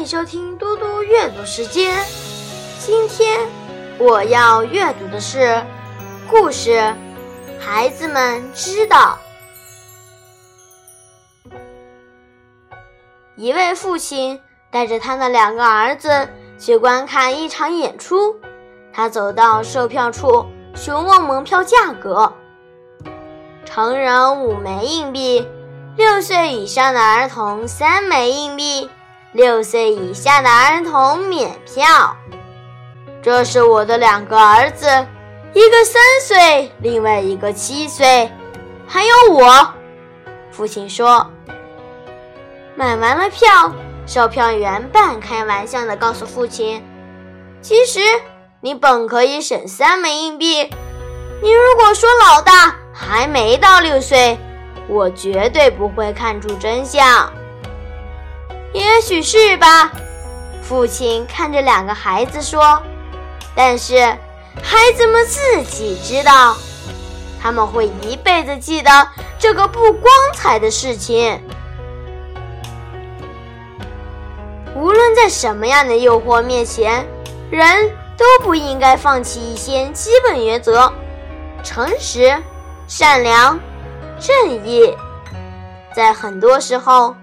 欢迎收听嘟嘟阅读时间。今天我要阅读的是故事，孩子们知道。一位父亲带着他的两个儿子去观看一场演出，他走到售票处询问门票价格。成人五枚硬币，六岁以上的儿童三枚硬币，六岁以下的儿童免票。这是我的两个儿子，一个三岁，另外一个七岁，还有我。父亲说。买完了票，售票员半开玩笑地告诉父亲：“其实你本可以省三枚硬币。你如果说老大。”还没到六岁，我绝对不会看出真相。也许是吧，父亲看着两个孩子说。但是孩子们自己知道，他们会一辈子记得这个不光彩的事情。无论在什么样的诱惑面前，人都不应该放弃一些基本原则：诚实。善良、正义，在很多时候，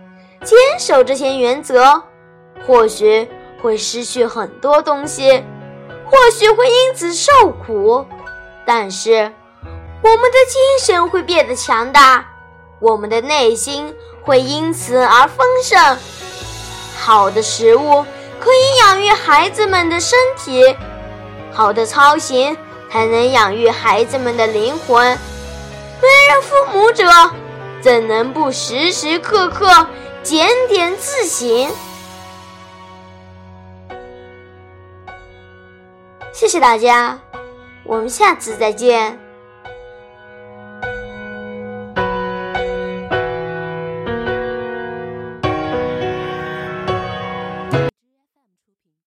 坚守这些原则，或许会失去很多东西，或许会因此受苦，但是我们的精神会变得强大，我们的内心会因此而丰盛。好的食物可以养育孩子们的身体，好的操行才能养育孩子们的灵魂。为人父母者，怎能不时时刻刻检点自省？谢谢大家，我们下次再见。